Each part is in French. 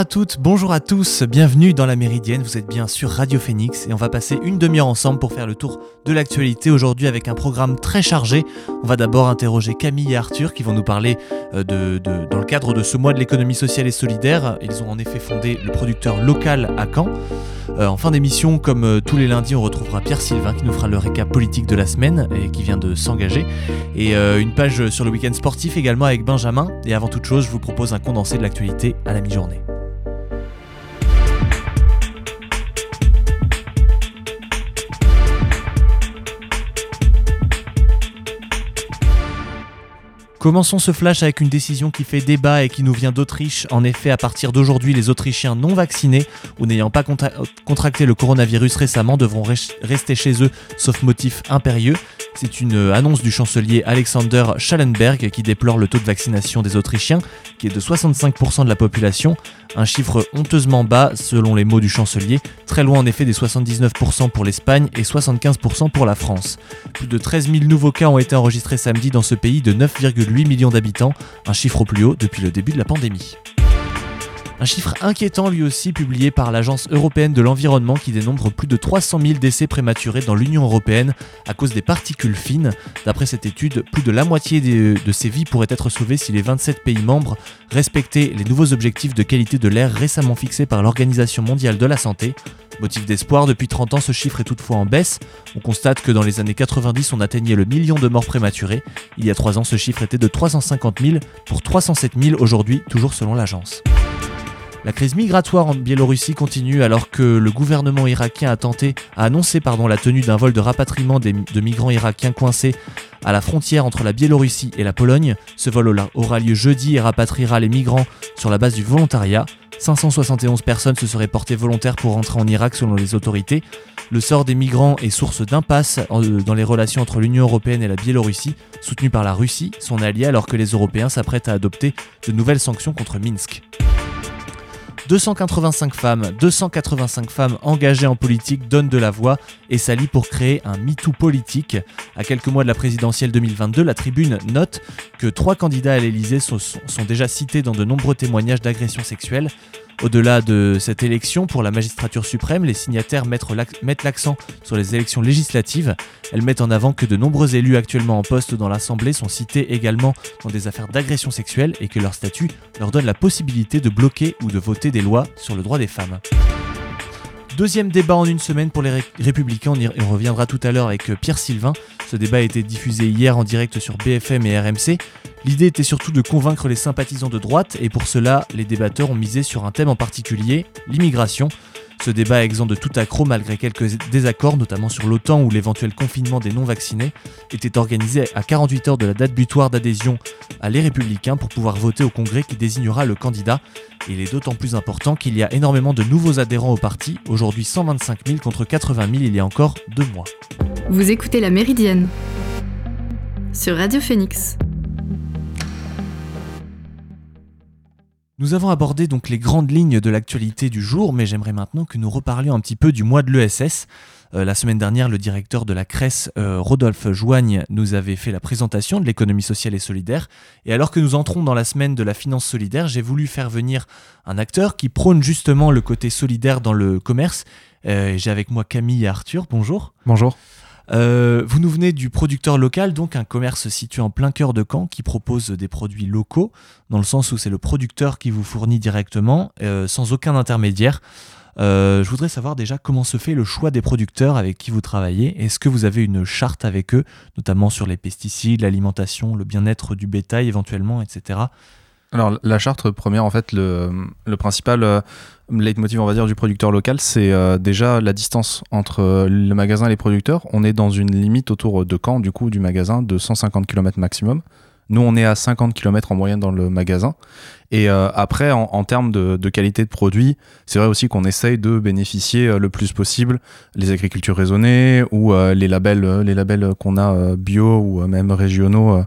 à toutes, bonjour à tous, bienvenue dans la Méridienne, vous êtes bien sur Radio Phoenix et on va passer une demi-heure ensemble pour faire le tour de l'actualité aujourd'hui avec un programme très chargé. On va d'abord interroger Camille et Arthur qui vont nous parler euh, de, dans le cadre de ce mois de l'économie sociale et solidaire. Ils ont en effet fondé le producteur local à Caen. Euh, en fin d'émission, comme euh, tous les lundis, on retrouvera Pierre Sylvain qui nous fera le récap politique de la semaine et qui vient de s'engager. Et une page sur le week-end sportif également avec Benjamin. Et avant toute chose, je vous propose un condensé de l'actualité à la mi-journée. Commençons ce flash avec une décision qui fait débat et qui nous vient d'Autriche. En effet, à partir d'aujourd'hui, les Autrichiens non vaccinés ou n'ayant pas contracté le coronavirus récemment devront rester chez eux, sauf motif impérieux. C'est une annonce du chancelier Alexander Schallenberg qui déplore le taux de vaccination des Autrichiens, qui est de 65% de la population, un chiffre honteusement bas selon les mots du chancelier, très loin en effet des 79% pour l'Espagne et 75% pour la France. Plus de 13 000 nouveaux cas ont été enregistrés samedi dans ce pays de 9,8 millions d'habitants, un chiffre au plus haut depuis le début de la pandémie. Un chiffre inquiétant lui aussi publié par l'Agence européenne de l'environnement qui dénombre plus de 300 000 décès prématurés dans l'Union européenne à cause des particules fines. D'après cette étude, plus de la moitié de ces vies pourraient être sauvées si les 27 pays membres respectaient les nouveaux objectifs de qualité de l'air récemment fixés par l'Organisation mondiale de la santé. Motif d'espoir, depuis 30 ans ce chiffre est toutefois en baisse. On constate que dans les années 90 on atteignait le million de morts prématurés. Il y a 3 ans ce chiffre était de 350 000 pour 307 000 aujourd'hui, toujours selon l'agence. La crise migratoire en Biélorussie continue alors que le gouvernement irakien a tenté, a annoncé pardon, la tenue d'un vol de rapatriement de migrants irakiens coincés à la frontière entre la Biélorussie et la Pologne. Ce vol aura lieu jeudi et rapatriera les migrants sur la base du volontariat. 571 personnes se seraient portées volontaires pour rentrer en Irak selon les autorités. Le sort des migrants est source d'impasse euh, dans les relations entre l'Union européenne et la Biélorussie, soutenue par la Russie, son allié, alors que les Européens s'apprêtent à adopter de nouvelles sanctions contre Minsk. 285 femmes, 285 femmes engagées en politique donnent de la voix et s'allient pour créer un MeToo politique. À quelques mois de la présidentielle 2022, la tribune note que trois candidats à l'Elysée sont, déjà cités dans de nombreux témoignages d'agressions sexuelles. Au-delà de cette élection pour la magistrature suprême, les signataires mettent l'accent sur les élections législatives. Elles mettent en avant que de nombreux élus actuellement en poste dans l'Assemblée sont cités également dans des affaires d'agression sexuelle et que leur statut leur donne la possibilité de bloquer ou de voter des lois sur le droit des femmes. Deuxième débat en une semaine pour les Républicains, on, on reviendra tout à l'heure avec euh, Pierre Sylvain. Ce débat a été diffusé hier en direct sur BFM et RMC. L'idée était surtout de convaincre les sympathisants de droite et pour cela, les débatteurs ont misé sur un thème en particulier, l'immigration. Ce débat est exempt de tout accroc malgré quelques désaccords, notamment sur l'OTAN ou l'éventuel confinement des non-vaccinés, était organisé à 48 heures de la date butoir d'adhésion à Les Républicains pour pouvoir voter au Congrès qui désignera le candidat. Et il est d'autant plus important qu'il y a énormément de nouveaux adhérents au parti, aujourd'hui 125 000 contre 80 000 il y a encore deux mois. Vous écoutez La Méridienne sur Radio Phoenix. Nous avons abordé donc les grandes lignes de l'actualité du jour, mais j'aimerais maintenant que nous reparlions un petit peu du mois de l'ESS. Euh, la semaine dernière, le directeur de la CRES, euh, Rodolphe Joigne, nous avait fait la présentation de l'économie sociale et solidaire. Et alors que nous entrons dans la semaine de la finance solidaire, j'ai voulu faire venir un acteur qui prône justement le côté solidaire dans le commerce. Euh, j'ai avec moi Camille et Arthur. Bonjour. Bonjour. Euh, vous nous venez du producteur local, donc un commerce situé en plein cœur de Caen qui propose des produits locaux, dans le sens où c'est le producteur qui vous fournit directement, euh, sans aucun intermédiaire. Euh, je voudrais savoir déjà comment se fait le choix des producteurs avec qui vous travaillez. Est-ce que vous avez une charte avec eux, notamment sur les pesticides, l'alimentation, le bien-être du bétail éventuellement, etc. Alors la charte première, en fait, le, le principal euh, leitmotiv, on va dire, du producteur local, c'est euh, déjà la distance entre euh, le magasin et les producteurs. On est dans une limite autour de Caen, du coup, du magasin, de 150 km maximum. Nous, on est à 50 km en moyenne dans le magasin. Et après, en, termes de, de, qualité de produit, c'est vrai aussi qu'on essaye de bénéficier le plus possible les agricultures raisonnées ou les labels, les labels qu'on a bio ou même régionaux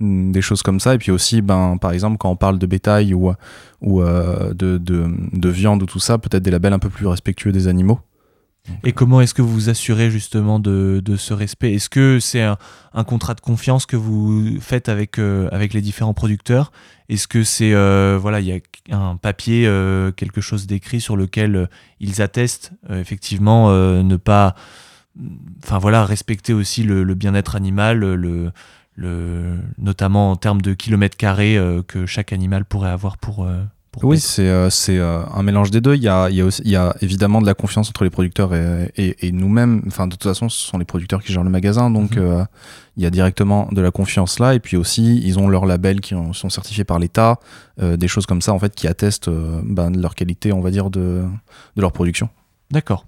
des choses comme ça. Et puis aussi, ben, par exemple, quand on parle de bétail ou, ou euh, de, de, de, viande ou tout ça, peut-être des labels un peu plus respectueux des animaux. Et comment est-ce que vous vous assurez justement de, de ce respect? Est-ce que c'est un, un, contrat de confiance que vous faites avec, euh, avec les différents producteurs? Est-ce que c'est euh, voilà, il y a un papier, euh, quelque chose d'écrit sur lequel euh, ils attestent euh, effectivement euh, ne pas, enfin voilà, respecter aussi le, le bien-être animal, le, le, notamment en termes de kilomètres carrés euh, que chaque animal pourrait avoir pour pour Oui, c'est euh, euh, un mélange des deux. Il y a, il y, a aussi- il y a évidemment de la confiance entre les producteurs et, et- et nous-mêmes. Enfin, de toute façon, ce sont les producteurs qui gèrent le magasin, donc Mhm. euh, il y a directement de la confiance là. Et puis aussi, ils ont leurs labels qui ont- sont certifiés par l'État, euh, des choses comme ça en fait qui attestent euh, ben, de leur qualité, on va dire, de, de leur production. D'accord.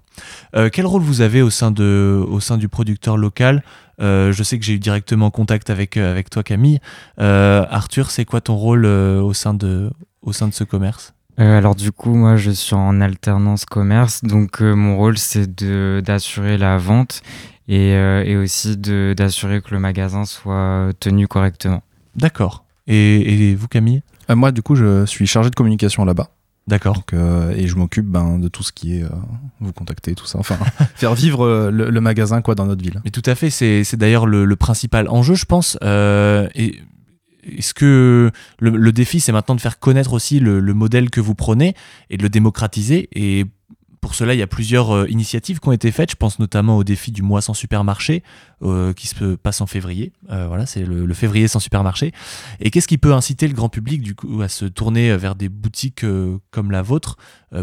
Euh, quel rôle vous avez au sein, de, au sein du producteur local Euh, Je sais que j'ai eu directement contact avec, euh, avec toi, Camille. Euh, Arthur, c'est quoi ton rôle euh, au, sein de, au sein de ce commerce? Euh, alors du coup, moi, je suis en alternance commerce, donc euh, mon rôle, c'est de d'assurer la vente et, euh, et aussi de d'assurer que le magasin soit tenu correctement. D'accord. Et, et vous, Camille? Euh, moi, du coup, je suis chargé de communication là-bas. D'accord. Euh, et je m'occupe ben, de tout ce qui est euh, vous contacter, tout ça. Enfin, faire vivre euh, le, le magasin quoi dans notre ville. Mais tout à fait, c'est c'est d'ailleurs le, le principal enjeu, je pense. Euh, et est-ce que le, le défi, c'est maintenant de faire connaître aussi le, le modèle que vous prenez et de le démocratiser Et pour cela, il y a plusieurs euh, initiatives qui ont été faites. Je pense notamment au défi du mois sans supermarché euh, qui se passe en février. Euh, voilà, c'est le, février sans supermarché. Et qu'est-ce qui peut inciter le grand public du coup à se tourner vers des boutiques comme la vôtre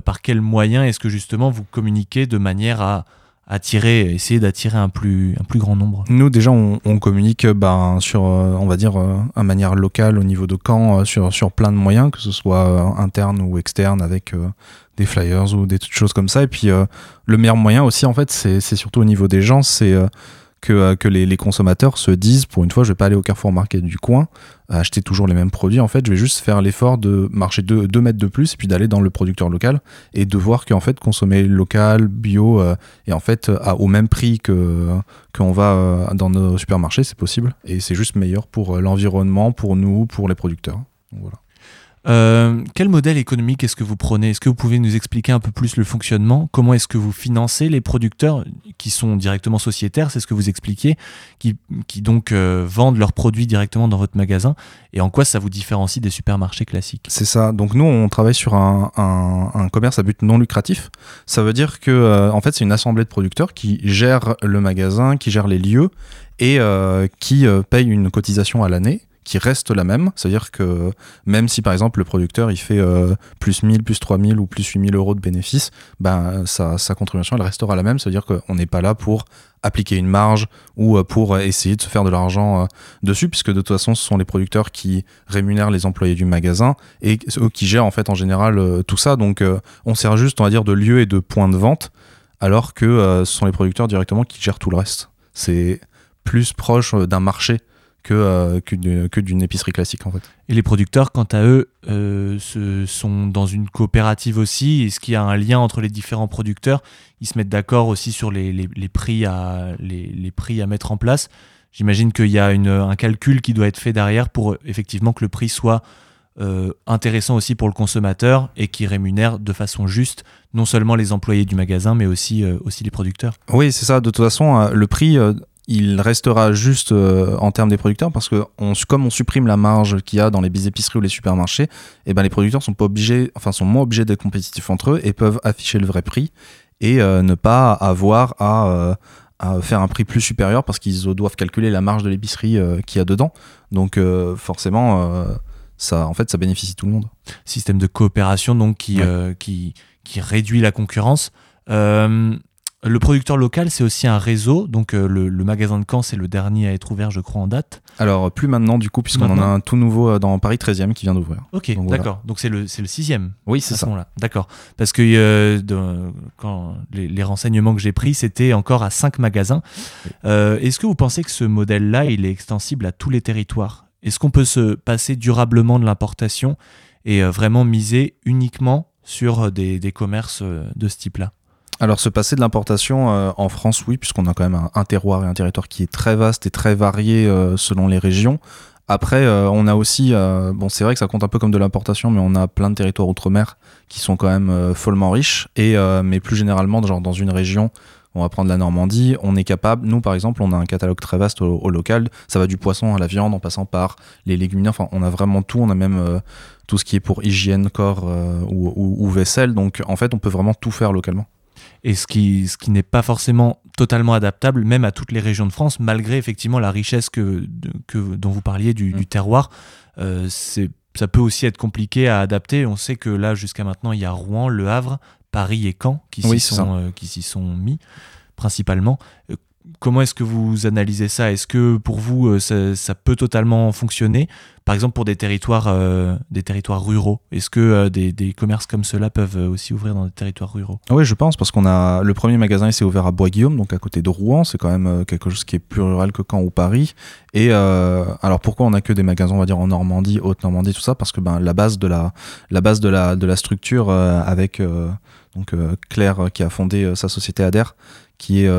Par quels moyens est-ce que justement vous communiquez de manière à attirer, essayer d'attirer un plus, grand nombre? Nous, déjà, on, communique ben, sur, on va dire, euh, à manière locale au niveau de Caen, sur, sur plein de moyens, que ce soit interne ou externe, avec des flyers ou des choses comme ça. Et puis, euh, le meilleur moyen aussi, en fait, c'est surtout au niveau des gens, c'est euh, que, euh, les, consommateurs se disent, pour une fois, je vais pas aller au Carrefour Market du coin, acheter toujours les mêmes produits. En fait, je vais juste faire l'effort de marcher 2 deux, mètres de plus et puis d'aller dans le producteur local et de voir qu'en fait, consommer local, bio, et en fait, au même prix que qu'on va dans nos supermarchés, c'est possible. Et c'est juste meilleur pour l'environnement, pour nous, pour les producteurs. Voilà. Euh, quel modèle économique est-ce que vous prenez? Est-ce que vous pouvez nous expliquer un peu plus le fonctionnement? Comment est-ce que vous financez les producteurs qui sont directement sociétaires? C'est ce que vous expliquez, qui, qui donc euh, vendent leurs produits directement dans votre magasin. Et en quoi ça vous différencie des supermarchés classiques? C'est ça. Donc nous, on travaille sur un, commerce à but non lucratif. Ça veut dire que, euh, en fait, c'est une assemblée de producteurs qui gère le magasin, qui gère les lieux et qui paye une cotisation à l'année qui reste la même. C'est-à-dire que même si, par exemple, le producteur, il fait euh, plus 1000, plus 3000 ou plus 8000 euros de bénéfices, ben, sa, contribution, elle restera la même. C'est-à-dire qu'on n'est pas là pour appliquer une marge ou euh, pour essayer de se faire de l'argent euh, dessus, puisque de toute façon, ce sont les producteurs qui rémunèrent les employés du magasin et qui gèrent en fait en général tout ça. Donc on sert juste, on va dire, de lieu et de point de vente, alors que ce sont les producteurs directement qui gèrent tout le reste. C'est plus proche d'un marché que, euh, que d'une épicerie classique en fait. Et les producteurs, quant à eux, euh, se- sont dans une coopérative aussi. Est-ce qu'il y a un lien entre les différents producteurs? Ils se mettent d'accord aussi sur les, les- les prix à, les, les prix à mettre en place. J'imagine qu'il y a une- un calcul qui doit être fait derrière pour effectivement que le prix soit euh, intéressant aussi pour le consommateur et qui rémunère de façon juste non seulement les employés du magasin, mais aussi, euh, aussi les producteurs. Oui, c'est ça. De toute façon, euh, le prix, il restera juste euh, en termes des producteurs parce que on, comme on supprime la marge qu'il y a dans les épiceries ou les supermarchés, et ben les producteurs sont pas obligés, enfin sont moins obligés d'être compétitifs entre eux et peuvent afficher le vrai prix et euh, ne pas avoir à, euh, à faire un prix plus supérieur parce qu'ils doivent calculer la marge de l'épicerie qu'il y a dedans. Donc forcément, ça, en fait, ça bénéficie tout le monde. système de coopération donc qui, Ouais. qui, qui réduit la concurrence. Euh, le producteur local, c'est aussi un réseau. Donc, euh, le, le magasin de Caen, c'est le dernier à être ouvert, je crois, en date. Alors plus maintenant du coup puisqu'on en a un tout nouveau euh, dans Paris 13e qui vient d'ouvrir. Ok, voilà. d'accord. Donc, c'est le, c'est le sixième. Oui, c'est ce ça. D'accord. Parce que euh, de- quand les, les renseignements que j'ai pris, c'était encore à cinq magasins. Euh, Est-ce que vous pensez que ce modèle-là, il est extensible à tous les territoires? Est-ce qu'on peut se passer durablement de l'importation et vraiment miser uniquement sur des, des commerces de ce type-là? Alors se passer de l'importation euh, en France, oui, puisqu'on a quand même un, terroir et un territoire qui est très vaste et très varié euh, selon les régions. Après, on a aussi, bon, c'est vrai que ça compte un peu comme de l'importation, mais on a plein de territoires outre-mer qui sont quand même follement riches. Et mais plus généralement, genre dans une région on va prendre la Normandie, on est capable, nous par exemple, on a un catalogue très vaste au, local, ça va du poisson à la viande en passant par les légumineux, enfin on a vraiment tout, on a même euh, tout ce qui est pour hygiène, corps euh, ou, vaisselle, donc en fait on peut vraiment tout faire localement. Et ce qui, ce qui n'est pas forcément totalement adaptable, même à toutes les régions de France, malgré effectivement la richesse que, que dont vous parliez du, mm. terroir, euh, ça peut aussi être compliqué à adapter. On sait que là, jusqu'à maintenant, il y a Rouen, Le Havre, Paris et Caen qui s'y sont, euh, sont, mis principalement. Euh, comment est-ce que vous analysez ça? Est-ce que pour vous, euh, ça, peut totalement fonctionner? Par exemple, pour des territoires, des territoires ruraux, est-ce que des, des, commerces comme cela peuvent aussi ouvrir dans des territoires ruraux? Oui, je pense, parce qu'on a le premier magasin s'est ouvert à Bois-Guillaume, donc à côté de Rouen. C'est quand même quelque chose qui est plus rural que Caen ou Paris. Et alors pourquoi on a que des magasins, on va dire en Normandie, Haute-Normandie, tout ça? Parce que ben, la base de la, la base de la, de la structure avec donc euh, Claire euh, qui a fondé euh, sa société Ader, qui est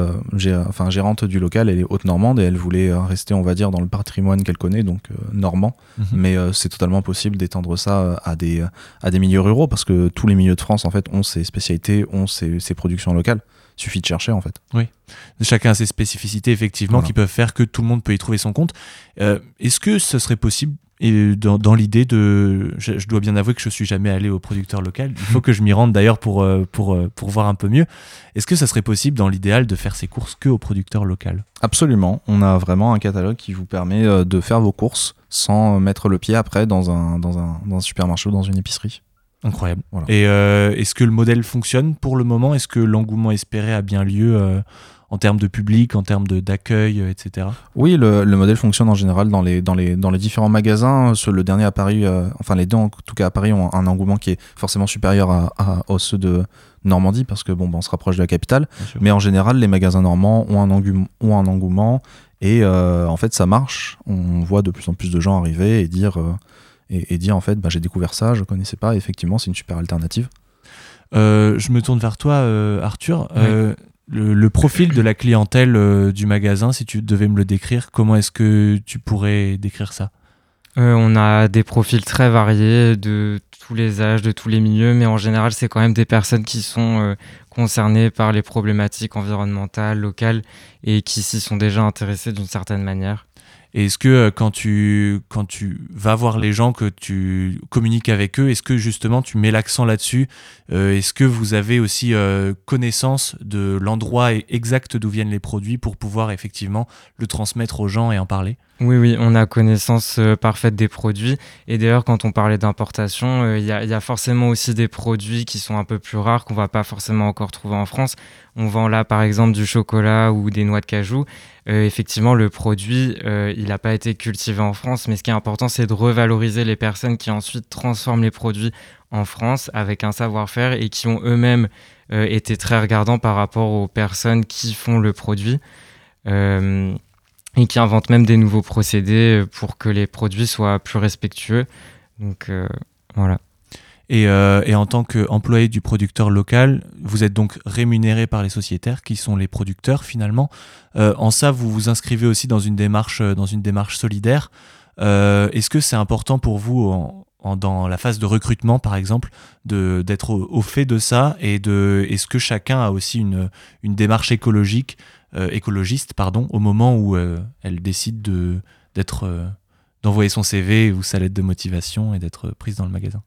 gérante du local, elle est haute normande et elle voulait rester, on va dire, dans le patrimoine qu'elle connaît, donc normand. Mhm. Mais c'est totalement possible d'étendre ça à des, à des milieux ruraux parce que tous les milieux de France, en fait, ont ses spécialités, ont ses, productions locales. Il suffit de chercher, en fait. Oui. Chacun a ses spécificités, effectivement, qui peuvent faire que tout le monde peut y trouver son compte. Est-ce que ce serait possible et dans, l'idée de. Je, dois bien avouer que je suis jamais allé au producteur local. Il faut que je m'y rende d'ailleurs pour, euh, pour, euh, pour voir un peu mieux. Est-ce que ça serait possible dans l'idéal de faire ses courses que au producteur local? Absolument. On a vraiment un catalogue qui vous permet euh, de faire vos courses sans mettre le pied après dans un, dans un, dans un supermarché ou dans une épicerie. Incroyable. Et est-ce que le modèle fonctionne pour le moment? Est-ce que l'engouement espéré a bien lieu en termes de public, en termes d'accueil, euh, etc. Oui, le, modèle fonctionne en général dans les, dans les, dans les différents magasins. Le dernier à Paris, euh, enfin les deux en tout cas à Paris, ont un engouement qui est forcément supérieur à, à, aux ceux de Normandie parce que bon, ben, on se rapproche de la capitale. Mais en général, les magasins normands ont un, engouement, ont un engouement et euh, en fait ça marche. On voit de plus en plus de gens arriver et dire, et, dire en fait bah, j'ai découvert ça, je connaissais pas. effectivement, c'est une super alternative. je me tourne vers toi, Arthur le, profil de la clientèle euh, du magasin, si tu devais me le décrire, comment est-ce que tu pourrais décrire ça? Euh, On a des profils très variés de tous les âges, de tous les milieux, mais en général, c'est quand même des personnes qui sont euh, concernées par les problématiques environnementales, locales, et qui s'y sont déjà intéressées d'une certaine manière. Est-ce que euh, quand tu, quand tu vas voir les gens, que tu communiques avec eux, est-ce que justement tu mets l'accent là-dessus? Euh, Est-ce que vous avez aussi euh, connaissance de l'endroit exact d'où viennent les produits pour pouvoir effectivement le transmettre aux gens et en parler? Oui, oui, on a connaissance parfaite des produits. Et d'ailleurs, quand on parlait d'importation, il y, a forcément aussi des produits qui sont un peu plus rares, qu'on va pas forcément encore trouver en France. On vend là, par exemple, du chocolat ou des noix de cajou. Euh, effectivement, le produit, euh, il n'a pas été cultivé en France, mais ce qui est important, c'est de revaloriser les personnes qui ensuite transforment les produits en France avec un savoir-faire et qui ont eux-mêmes euh, été très regardants par rapport aux personnes qui font le produit et qui inventent même des nouveaux procédés pour que les produits soient plus respectueux. Donc voilà. Euh, et, en tant qu'employé du producteur local, vous êtes donc rémunéré par les sociétaires qui sont les producteurs finalement. Euh, en ça, vous vous inscrivez aussi dans une démarche, euh, dans une démarche solidaire. Est-ce que c'est important pour vous dans la phase de recrutement, par exemple, d'être au, fait de ça et de est-ce que chacun a aussi une, une démarche écologique, écologiste, pardon, au moment où elle décide de d'envoyer son CV ou sa lettre de motivation et d'être prise dans le magasin?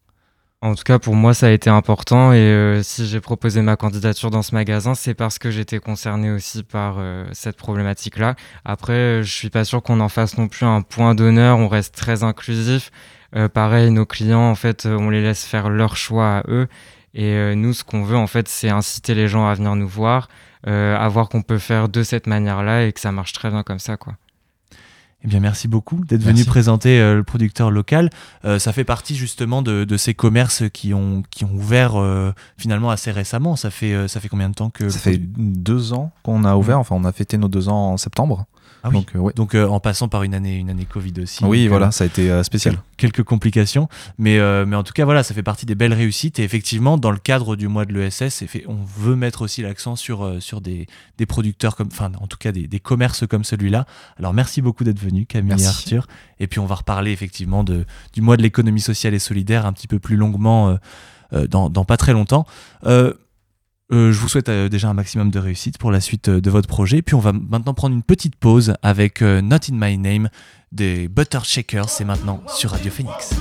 En tout cas, pour moi, ça a été important. Et euh, si j'ai proposé ma candidature dans ce magasin, c'est parce que j'étais concerné aussi par euh, cette problématique-là. Après, je suis pas sûr qu'on en fasse non plus un point d'honneur. On reste très inclusif. Euh, pareil, nos clients, en fait, on les laisse faire leur choix à eux. Et nous, ce qu'on veut, en fait, c'est inciter les gens à venir nous voir, à voir qu'on peut faire de cette manière-là et que ça marche très bien comme ça, quoi. Eh bien, merci beaucoup d'être venu présenter euh, le producteur local. Euh, ça fait partie justement de, ces commerces qui ont, qui ont ouvert euh, finalement assez récemment. Ça fait, ça fait combien de temps que... Ça fait deux ans qu'on a ouvert. Enfin, on a fêté nos deux ans en septembre. Ah donc, euh, donc euh, en passant par une année, une année Covid aussi. Oui, voilà, euh, ça a été spécial. Quelques complications, mais, mais en tout cas, voilà, ça fait partie des belles réussites. Et effectivement, dans le cadre du mois de l'ESS, on veut mettre aussi l'accent sur, sur des, des producteurs, comme, enfin, en tout cas, des, des commerces comme celui-là. Alors, merci beaucoup d'être venu. Camille et Arthur. Et puis on va reparler effectivement de, du mois de l'économie sociale et solidaire un petit peu plus longuement dans, dans, pas très longtemps. Je vous souhaite déjà un maximum de réussite pour la suite de votre projet. Puis on va maintenant prendre une petite pause avec Not in My Name des Butter Shakers. C'est maintenant sur Radio Phoenix.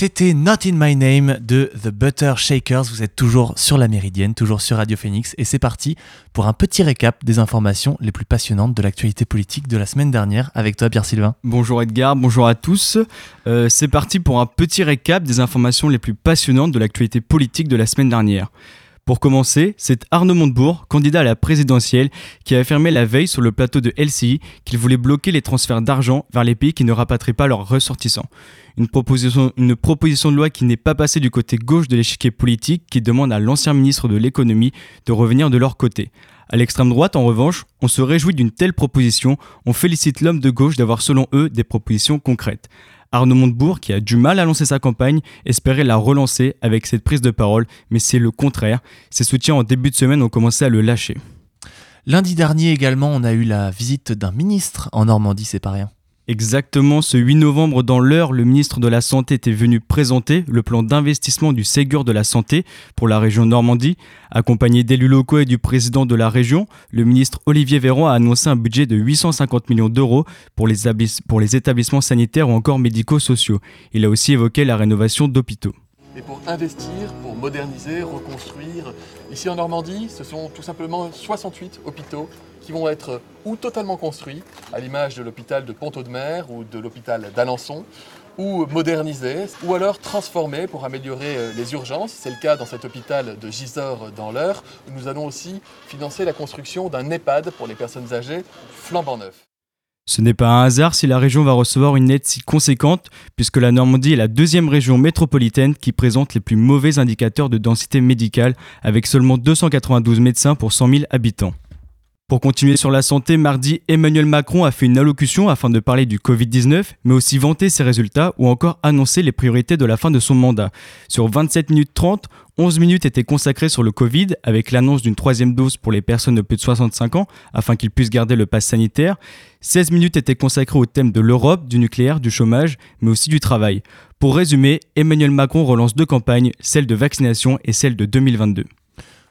C'était Not in My Name de The Butter Shakers. Vous êtes toujours sur la Méridienne, toujours sur Radio Phoenix. Et c'est parti pour un petit récap des informations les plus passionnantes de l'actualité politique de la semaine dernière avec toi, Pierre-Sylvain. Bonjour Edgar, bonjour à tous. Euh, c'est parti pour un petit récap des informations les plus passionnantes de l'actualité politique de la semaine dernière. Pour commencer, c'est Arnaud Montebourg, candidat à la présidentielle, qui a affirmé la veille sur le plateau de LCI qu'il voulait bloquer les transferts d'argent vers les pays qui ne rapatrient pas leurs ressortissants. Une proposition, une proposition de loi qui n'est pas passée du côté gauche de l'échiquier politique, qui demande à l'ancien ministre de l'économie de revenir de leur côté. À l'extrême droite, en revanche, on se réjouit d'une telle proposition, on félicite l'homme de gauche d'avoir selon eux des propositions concrètes. Arnaud Montebourg, qui a du mal à lancer sa campagne, espérait la relancer avec cette prise de parole, mais c'est le contraire. Ses soutiens en début de semaine ont commencé à le lâcher. Lundi dernier également, on a eu la visite d'un ministre en Normandie, c'est pas rien. Exactement, ce 8 novembre, dans l'heure, le ministre de la Santé était venu présenter le plan d'investissement du Ségur de la Santé pour la région Normandie. Accompagné d'élus locaux et du président de la région, le ministre Olivier Véran a annoncé un budget de 850 millions d'euros pour les, établissements sanitaires ou encore médico-sociaux. Il a aussi évoqué la rénovation d'hôpitaux. Et pour investir, moderniser, reconstruire, ici en Normandie, ce sont tout simplement 68 hôpitaux qui vont être ou totalement construits, à l'image de l'hôpital de Pont-Audemer ou de l'hôpital d'Alençon, ou modernisés, ou alors transformés pour améliorer euh, les urgences. C'est le cas dans cet hôpital de Gisors dans l'Eure, nous allons aussi financer la construction d'un EHPAD pour les personnes âgées flambant neuf. Ce n'est pas un hasard si la région va recevoir une aide si conséquente, puisque la Normandie est la deuxième région métropolitaine qui présente les plus mauvais indicateurs de densité médicale, avec seulement 292 médecins pour 100 000 habitants. Pour continuer sur la santé, mardi, Emmanuel Macron a fait une allocution afin de parler du Covid-19, mais aussi vanter ses résultats ou encore annoncer les priorités de la fin de son mandat. Sur 27 minutes 30, 11 minutes étaient consacrées sur le Covid, avec l'annonce d'une troisième dose pour les personnes de plus de 65 ans, afin qu'ils puissent garder le pass sanitaire. 16 minutes étaient consacrées au thème de l'Europe, du nucléaire, du chômage, mais aussi du travail. Pour résumer, Emmanuel Macron relance deux campagnes, celle de vaccination et celle de 2022.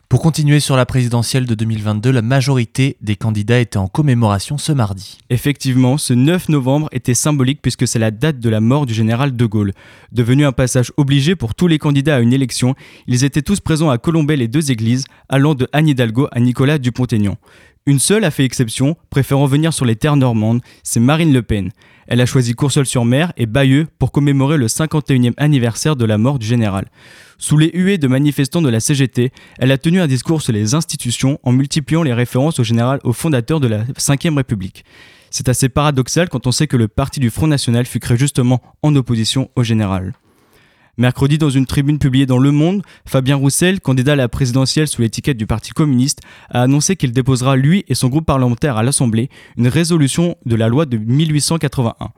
Pour continuer sur la présidentielle de 2022, la majorité des candidats étaient en commémoration ce mardi. Effectivement, ce 9 novembre était symbolique puisque c'est la date de la mort du général de Gaulle. Devenu un passage obligé pour tous les candidats à une élection, ils étaient tous présents à colomber les deux églises, allant de Anne Hidalgo à Nicolas Dupont-Aignan. Une seule a fait exception, préférant venir sur les terres normandes, c'est Marine Le Pen. Elle a choisi Courseul-sur-Mer et Bayeux pour commémorer le 51e anniversaire de la mort du général. Sous les huées de manifestants de la CGT, elle a tenu un discours sur les institutions en multipliant les références au général au fondateur de la Ve République. C'est assez paradoxal quand on sait que le parti du Front National fut créé justement en opposition au général. Mercredi, dans une tribune publiée dans Le Monde, Fabien Roussel, candidat à la présidentielle sous l'étiquette du Parti communiste, a annoncé qu'il déposera, lui et son groupe parlementaire à l'Assemblée, une résolution de la loi de 1881.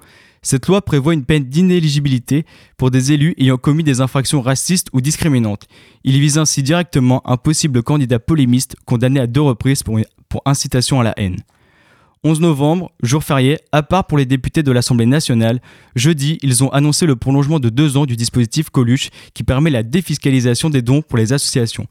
Cette loi prévoit une peine d'inéligibilité pour des élus ayant commis des infractions racistes ou discriminantes. Il vise ainsi directement un possible candidat polémiste condamné à deux reprises pour, pour incitation à la haine. 11 novembre, jour férié, à part pour les députés de l'Assemblée nationale, jeudi, ils ont annoncé le prolongement de deux ans du dispositif Coluche qui permet la défiscalisation des dons pour les associations.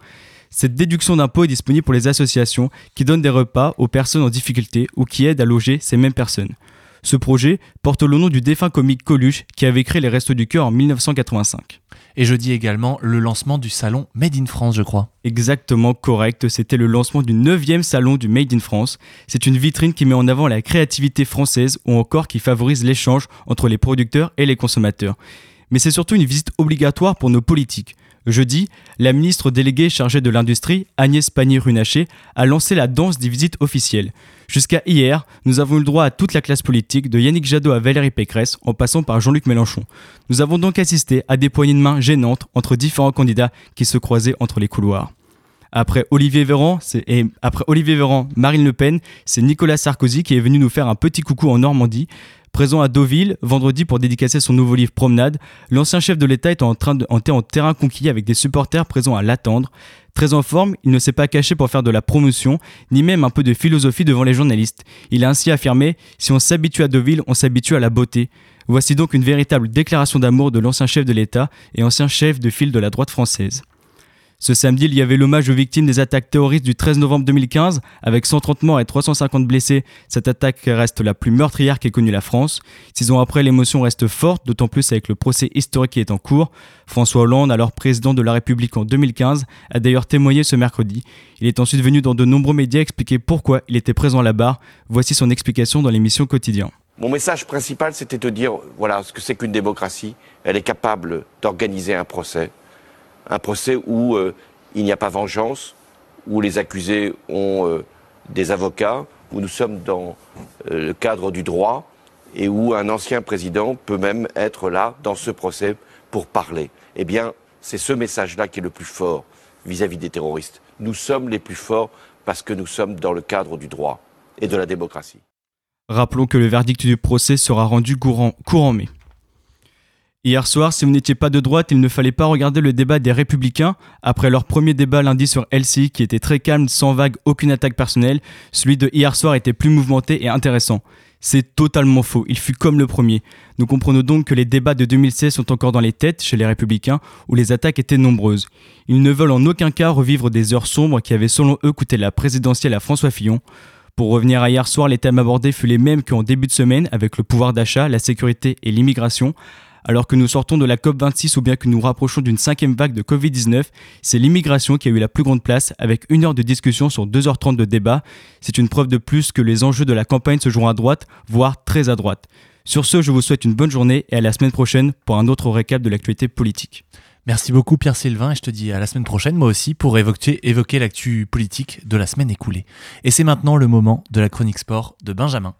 Cette déduction d'impôt est disponible pour les associations qui donnent des repas aux personnes en difficulté ou qui aident à loger ces mêmes personnes. Ce projet porte le nom du défunt comique Coluche qui avait créé les Restos du Cœur en 1985. Et je dis également le lancement du salon Made in France, je crois. Exactement correct, c'était le lancement du 9e salon du Made in France. C'est une vitrine qui met en avant la créativité française ou encore qui favorise l'échange entre les producteurs et les consommateurs. Mais c'est surtout une visite obligatoire pour nos politiques. Jeudi, la ministre déléguée chargée de l'industrie, Agnès Pannier-Runacher, a lancé la danse des visites officielles. Jusqu'à hier, nous avons eu le droit à toute la classe politique, de Yannick Jadot à Valérie Pécresse, en passant par Jean-Luc Mélenchon. Nous avons donc assisté à des poignées de main gênantes entre différents candidats qui se croisaient entre les couloirs. Après Olivier Véran, après Olivier Véran, Marine Le Pen, c'est Nicolas Sarkozy qui est venu nous faire un petit coucou en Normandie. Présent à Deauville, vendredi pour dédicacer son nouveau livre Promenade, l'ancien chef de l'État est en train de en, en terrain conquis avec des supporters présents à l'attendre. Très en forme, il ne s'est pas caché pour faire de la promotion, ni même un peu de philosophie devant les journalistes. Il a ainsi affirmé Si on s'habitue à Deauville, on s'habitue à la beauté. Voici donc une véritable déclaration d'amour de l'ancien chef de l'État et ancien chef de file de la droite française. Ce samedi, il y avait l'hommage aux victimes des attaques terroristes du 13 novembre 2015, avec 130 morts et 350 blessés. Cette attaque reste la plus meurtrière qu'ait connue la France. Six ans après, l'émotion reste forte, d'autant plus avec le procès historique qui est en cours. François Hollande, alors président de la République en 2015, a d'ailleurs témoigné ce mercredi. Il est ensuite venu dans de nombreux médias expliquer pourquoi il était présent là-bas. Voici son explication dans l'émission Quotidien. Mon message principal, c'était de dire, voilà ce que c'est qu'une démocratie. Elle est capable d'organiser un procès un procès où euh, il n'y a pas vengeance, où les accusés ont euh, des avocats, où nous sommes dans euh, le cadre du droit et où un ancien président peut même être là dans ce procès pour parler. Eh bien, c'est ce message-là qui est le plus fort vis-à-vis des terroristes. Nous sommes les plus forts parce que nous sommes dans le cadre du droit et de la démocratie. Rappelons que le verdict du procès sera rendu courant, courant mai. Hier soir, si vous n'étiez pas de droite, il ne fallait pas regarder le débat des Républicains. Après leur premier débat lundi sur LCI, qui était très calme, sans vague, aucune attaque personnelle, celui de hier soir était plus mouvementé et intéressant. C'est totalement faux, il fut comme le premier. Nous comprenons donc que les débats de 2016 sont encore dans les têtes chez les républicains, où les attaques étaient nombreuses. Ils ne veulent en aucun cas revivre des heures sombres qui avaient selon eux coûté la présidentielle à François Fillon. Pour revenir à hier soir, les thèmes abordés furent les mêmes qu'en début de semaine, avec le pouvoir d'achat, la sécurité et l'immigration. Alors que nous sortons de la COP26 ou bien que nous rapprochons d'une cinquième vague de Covid-19, c'est l'immigration qui a eu la plus grande place avec une heure de discussion sur 2h30 de débat. C'est une preuve de plus que les enjeux de la campagne se jouent à droite, voire très à droite. Sur ce, je vous souhaite une bonne journée et à la semaine prochaine pour un autre récap de l'actualité politique. Merci beaucoup Pierre Sylvain et je te dis à la semaine prochaine moi aussi pour évoquer, évoquer l'actu politique de la semaine écoulée. Et c'est maintenant le moment de la chronique sport de Benjamin.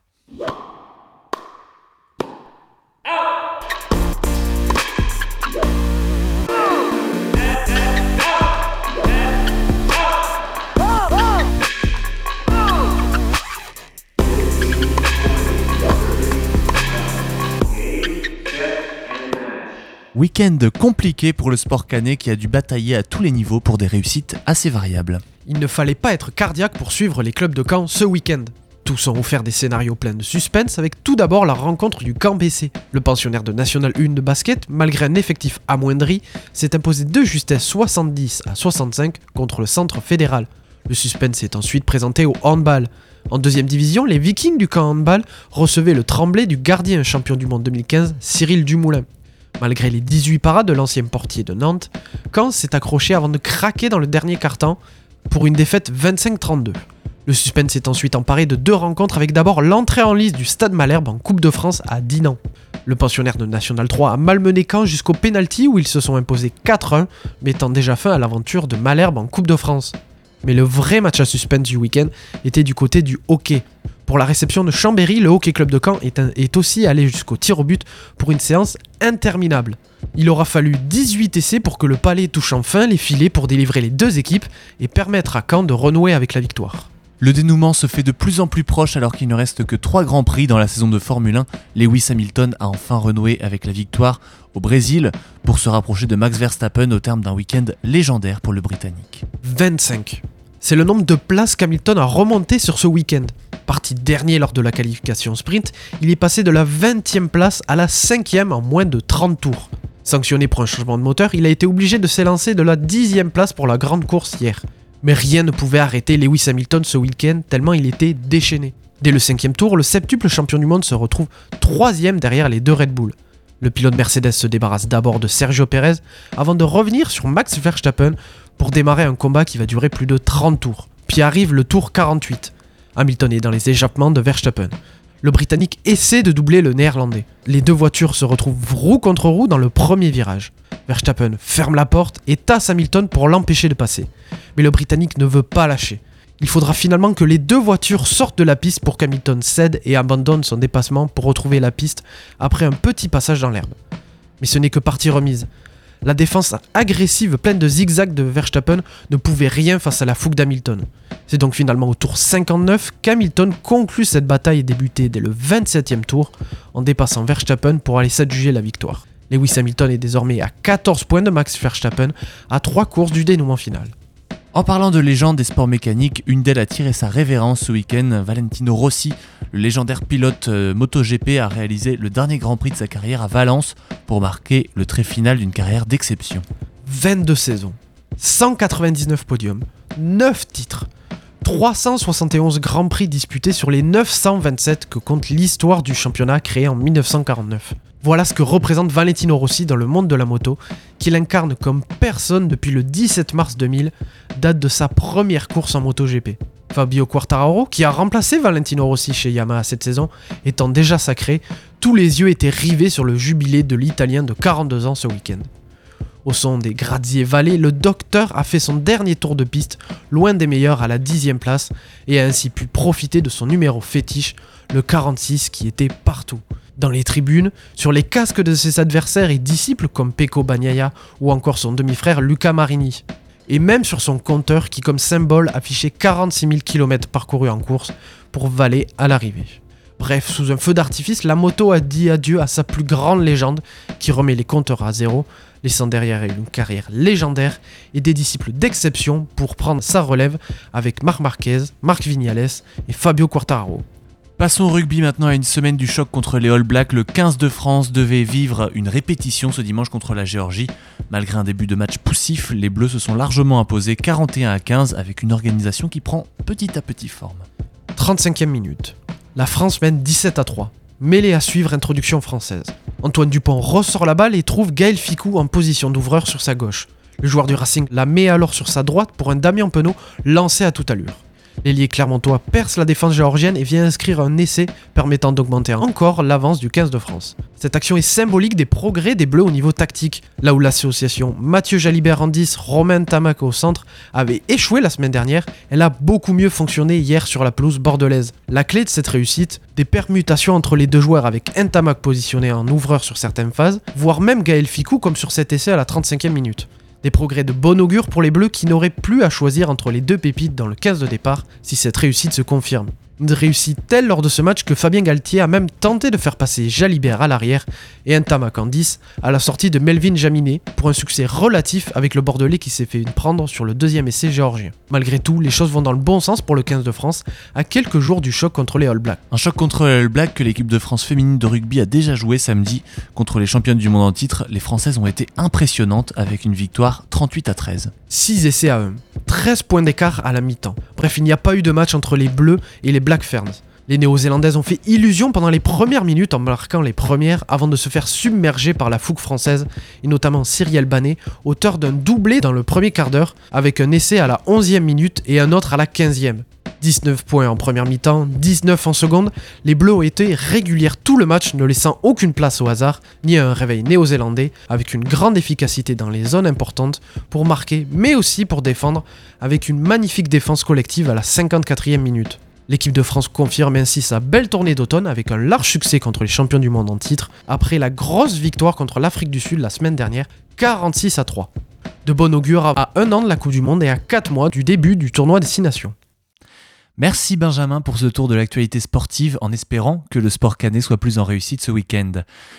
Week-end compliqué pour le sport canet qui a dû batailler à tous les niveaux pour des réussites assez variables. Il ne fallait pas être cardiaque pour suivre les clubs de Caen ce week-end. Tous ont offert des scénarios pleins de suspense avec tout d'abord la rencontre du camp BC. Le pensionnaire de National 1 de basket, malgré un effectif amoindri, s'est imposé de justesse 70 à 65 contre le centre fédéral. Le suspense est ensuite présenté au handball. En deuxième division, les Vikings du camp handball recevaient le tremblé du gardien champion du monde 2015, Cyril Dumoulin. Malgré les 18 parades de l'ancien portier de Nantes, Caen s'est accroché avant de craquer dans le dernier quart-temps pour une défaite 25-32. Le suspense s'est ensuite emparé de deux rencontres avec d'abord l'entrée en liste du Stade Malherbe en Coupe de France à Dinan. Le pensionnaire de National 3 a malmené Caen jusqu'au pénalty où ils se sont imposés 4-1, mettant déjà fin à l'aventure de Malherbe en Coupe de France. Mais le vrai match à suspense du week-end était du côté du hockey. Pour la réception de Chambéry, le Hockey Club de Caen est, un- est aussi allé jusqu'au tir au but pour une séance interminable. Il aura fallu 18 essais pour que le palais touche enfin les filets pour délivrer les deux équipes et permettre à Caen de renouer avec la victoire. Le dénouement se fait de plus en plus proche alors qu'il ne reste que 3 grands prix dans la saison de Formule 1. Lewis Hamilton a enfin renoué avec la victoire au Brésil pour se rapprocher de Max Verstappen au terme d'un week-end légendaire pour le Britannique. 25. C'est le nombre de places qu'Hamilton a remonté sur ce week-end. Parti dernier lors de la qualification sprint, il est passé de la 20e place à la 5e en moins de 30 tours. Sanctionné pour un changement de moteur, il a été obligé de s'élancer de la 10e place pour la grande course hier. Mais rien ne pouvait arrêter Lewis Hamilton ce week-end tellement il était déchaîné. Dès le cinquième tour, le septuple champion du monde se retrouve troisième derrière les deux Red Bull. Le pilote Mercedes se débarrasse d'abord de Sergio Perez avant de revenir sur Max Verstappen pour démarrer un combat qui va durer plus de 30 tours. Puis arrive le tour 48. Hamilton est dans les échappements de Verstappen. Le Britannique essaie de doubler le Néerlandais. Les deux voitures se retrouvent roue contre roue dans le premier virage. Verstappen ferme la porte et tasse Hamilton pour l'empêcher de passer. Mais le Britannique ne veut pas lâcher. Il faudra finalement que les deux voitures sortent de la piste pour qu'Hamilton cède et abandonne son dépassement pour retrouver la piste après un petit passage dans l'herbe. Mais ce n'est que partie remise. La défense agressive pleine de zigzags de Verstappen ne pouvait rien face à la fougue d'Hamilton. C'est donc finalement au tour 59 qu'Hamilton conclut cette bataille débutée dès le 27e tour en dépassant Verstappen pour aller s'adjuger la victoire. Lewis Hamilton est désormais à 14 points de Max Verstappen à 3 courses du dénouement final. En parlant de légende des sports mécaniques, une d'elles a tiré sa révérence ce week-end. Valentino Rossi, le légendaire pilote euh, MotoGP, a réalisé le dernier Grand Prix de sa carrière à Valence pour marquer le trait final d'une carrière d'exception. 22 saisons, 199 podiums, 9 titres, 371 Grands Prix disputés sur les 927 que compte l'histoire du championnat créé en 1949. Voilà ce que représente Valentino Rossi dans le monde de la moto, qu'il incarne comme personne depuis le 17 mars 2000, date de sa première course en MotoGP. Fabio Quartararo, qui a remplacé Valentino Rossi chez Yamaha cette saison, étant déjà sacré, tous les yeux étaient rivés sur le jubilé de l'Italien de 42 ans ce week-end. Au son des gratte-ciels vallées, le docteur a fait son dernier tour de piste, loin des meilleurs à la dixième place, et a ainsi pu profiter de son numéro fétiche, le 46 qui était partout. Dans les tribunes, sur les casques de ses adversaires et disciples comme Pecco Bagnaia ou encore son demi-frère Luca Marini. Et même sur son compteur qui comme symbole affichait 46 000 km parcourus en course pour valer à l'arrivée. Bref, sous un feu d'artifice, la moto a dit adieu à sa plus grande légende qui remet les compteurs à zéro, laissant derrière elle une carrière légendaire et des disciples d'exception pour prendre sa relève avec Marc Marquez, Marc Vignales et Fabio Quartararo. Passons au rugby maintenant à une semaine du choc contre les All Blacks. Le 15 de France devait vivre une répétition ce dimanche contre la Géorgie. Malgré un début de match poussif, les Bleus se sont largement imposés 41 à 15 avec une organisation qui prend petit à petit forme. 35e minute. La France mène 17 à 3. Mêlée à suivre introduction française. Antoine Dupont ressort la balle et trouve Gaël Ficou en position d'ouvreur sur sa gauche. Le joueur du Racing la met alors sur sa droite pour un Damien Penaud lancé à toute allure. L'ailier clermontois perce la défense géorgienne et vient inscrire un essai permettant d'augmenter encore l'avance du 15 de France. Cette action est symbolique des progrès des Bleus au niveau tactique, là où l'association Mathieu Jalibert en 10, Romain Tamac au centre avait échoué la semaine dernière, elle a beaucoup mieux fonctionné hier sur la pelouse bordelaise. La clé de cette réussite, des permutations entre les deux joueurs avec Ntamak positionné en ouvreur sur certaines phases, voire même Gaël Ficou comme sur cet essai à la 35e minute. Des progrès de bon augure pour les Bleus qui n'auraient plus à choisir entre les deux pépites dans le 15 de départ si cette réussite se confirme. Une réussite telle lors de ce match que Fabien Galtier a même tenté de faire passer Jalibert à l'arrière et Ntamak en 10 à la sortie de Melvin Jaminet pour un succès relatif avec le Bordelais qui s'est fait prendre sur le deuxième essai géorgien. Malgré tout, les choses vont dans le bon sens pour le 15 de France à quelques jours du choc contre les All Blacks. Un choc contre les All Blacks que l'équipe de France féminine de rugby a déjà joué samedi contre les championnes du monde en titre. Les Françaises ont été impressionnantes avec une victoire 38 à 13. 6 essais à 1, 13 points d'écart à la mi-temps. Bref, il n'y a pas eu de match entre les Bleus et les Black. Les Néo-Zélandaises ont fait illusion pendant les premières minutes en marquant les premières avant de se faire submerger par la fougue française et notamment Cyrielle Banet, auteur d'un doublé dans le premier quart d'heure avec un essai à la 11e minute et un autre à la 15e. 19 points en première mi-temps, 19 en seconde, les Bleus ont été régulières tout le match, ne laissant aucune place au hasard, ni à un réveil néo-zélandais, avec une grande efficacité dans les zones importantes pour marquer, mais aussi pour défendre, avec une magnifique défense collective à la 54e minute. L'équipe de France confirme ainsi sa belle tournée d'automne avec un large succès contre les champions du monde en titre, après la grosse victoire contre l'Afrique du Sud la semaine dernière, 46 à 3. De bon augure à un an de la Coupe du Monde et à 4 mois du début du tournoi Destination. Merci Benjamin pour ce tour de l'actualité sportive en espérant que le sport canet soit plus en réussite ce week-end.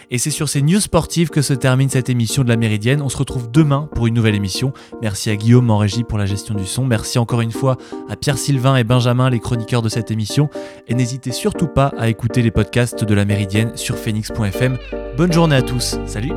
Et c'est sur ces news sportives que se termine cette émission de la Méridienne. On se retrouve demain pour une nouvelle émission. Merci à Guillaume en régie pour la gestion du son. Merci encore une fois à Pierre Sylvain et Benjamin, les chroniqueurs de cette émission. Et n'hésitez surtout pas à écouter les podcasts de la Méridienne sur phoenix.fm. Bonne journée à tous. Salut